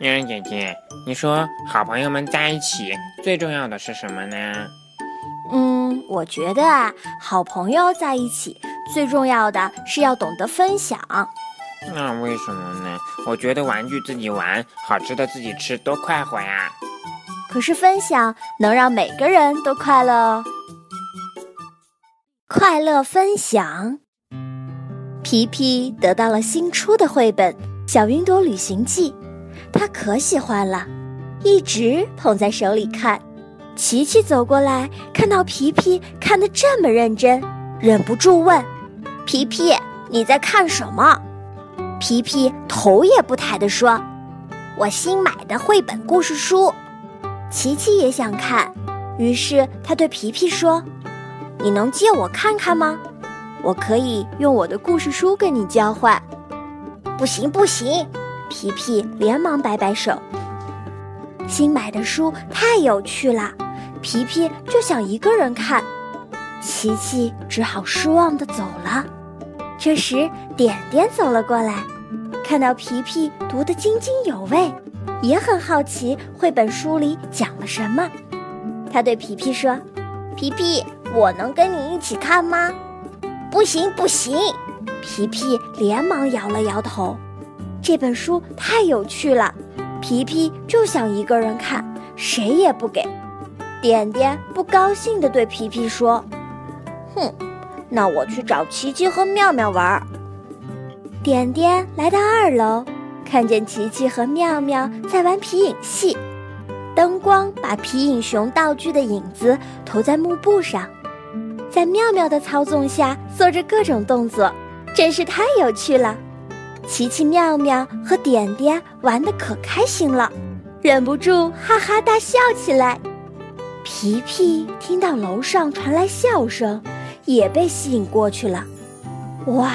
妞妞姐姐，你说好朋友们在一起最重要的是什么呢？嗯，我觉得啊，好朋友在一起最重要的是要懂得分享。那为什么呢？我觉得玩具自己玩，好吃的自己吃，多快活呀！可是分享能让每个人都快乐哦。快乐分享，皮皮得到了新出的绘本《小云朵旅行记》，他可喜欢了，一直捧在手里看。琪琪走过来，看到皮皮看得这么认真，忍不住问：“皮皮，你在看什么？”皮皮头也不抬地说：“我新买的绘本故事书。”琪琪也想看，于是他对皮皮说：“你能借我看看吗？我可以用我的故事书跟你交换。”“不行，不行！”皮皮连忙摆摆手。新买的书太有趣了，皮皮就想一个人看，琪琪只好失望的走了。这时，点点走了过来，看到皮皮读得津津有味。也很好奇绘本书里讲了什么，他对皮皮说：“皮皮，我能跟你一起看吗？”“不行，不行！”皮皮连忙摇了摇头。这本书太有趣了，皮皮就想一个人看，谁也不给。点点不高兴地对皮皮说：“哼，那我去找琪琪和妙妙玩。”点点来到二楼。看见琪琪和妙妙在玩皮影戏，灯光把皮影熊道具的影子投在幕布上，在妙妙的操纵下做着各种动作，真是太有趣了。奇奇妙妙和点点玩得可开心了，忍不住哈哈大笑起来。皮皮听到楼上传来笑声，也被吸引过去了。哇，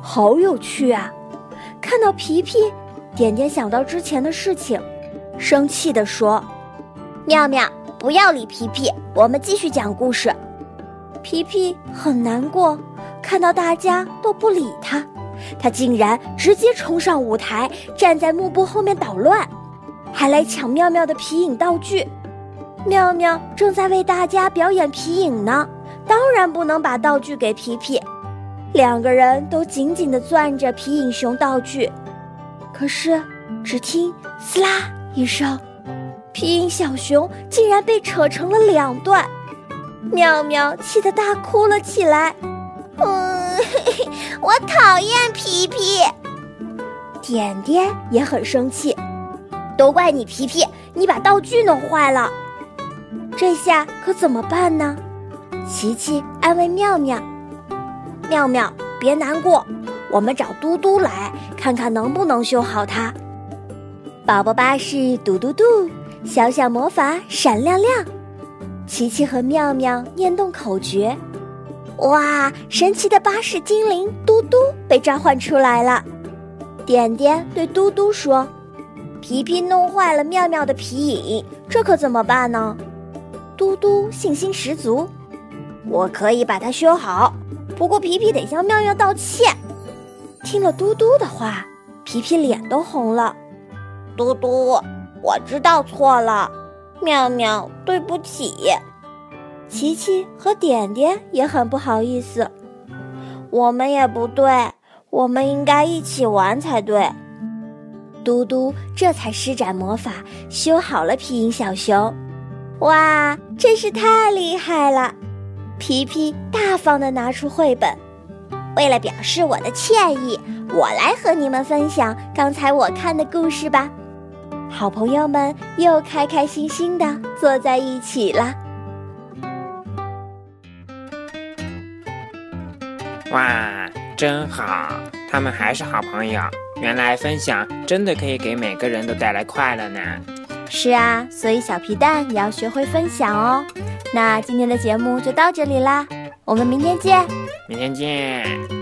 好有趣啊！看到皮皮。点点想到之前的事情，生气地说：“妙妙，不要理皮皮，我们继续讲故事。”皮皮很难过，看到大家都不理他，他竟然直接冲上舞台，站在幕布后面捣乱，还来抢妙妙的皮影道具。妙妙正在为大家表演皮影呢，当然不能把道具给皮皮。两个人都紧紧地攥着皮影熊道具。可是，只听“撕啦”一声，皮影小熊竟然被扯成了两段。妙妙气得大哭了起来。嗯，我讨厌皮皮。点点也很生气，都怪你皮皮，你把道具弄坏了。这下可怎么办呢？琪琪安慰妙妙：“妙妙，别难过。”我们找嘟嘟来看看能不能修好它。宝宝巴士嘟嘟嘟，小小魔法闪亮亮。琪琪和妙妙念动口诀，哇！神奇的巴士精灵嘟嘟被召唤出来了。点点对嘟嘟说：“皮皮弄坏了妙妙的皮影，这可怎么办呢？”嘟嘟信心十足：“我可以把它修好，不过皮皮得向妙妙道歉。”听了嘟嘟的话，皮皮脸都红了。嘟嘟，我知道错了。妙妙，对不起。琪琪和点点也很不好意思。我们也不对，我们应该一起玩才对。嘟嘟这才施展魔法修好了皮影小熊。哇，真是太厉害了！皮皮大方地拿出绘本。为了表示我的歉意，我来和你们分享刚才我看的故事吧。好朋友们又开开心心的坐在一起了。哇，真好！他们还是好朋友。原来分享真的可以给每个人都带来快乐呢。是啊，所以小皮蛋也要学会分享哦。那今天的节目就到这里啦。我们明天见，明天见。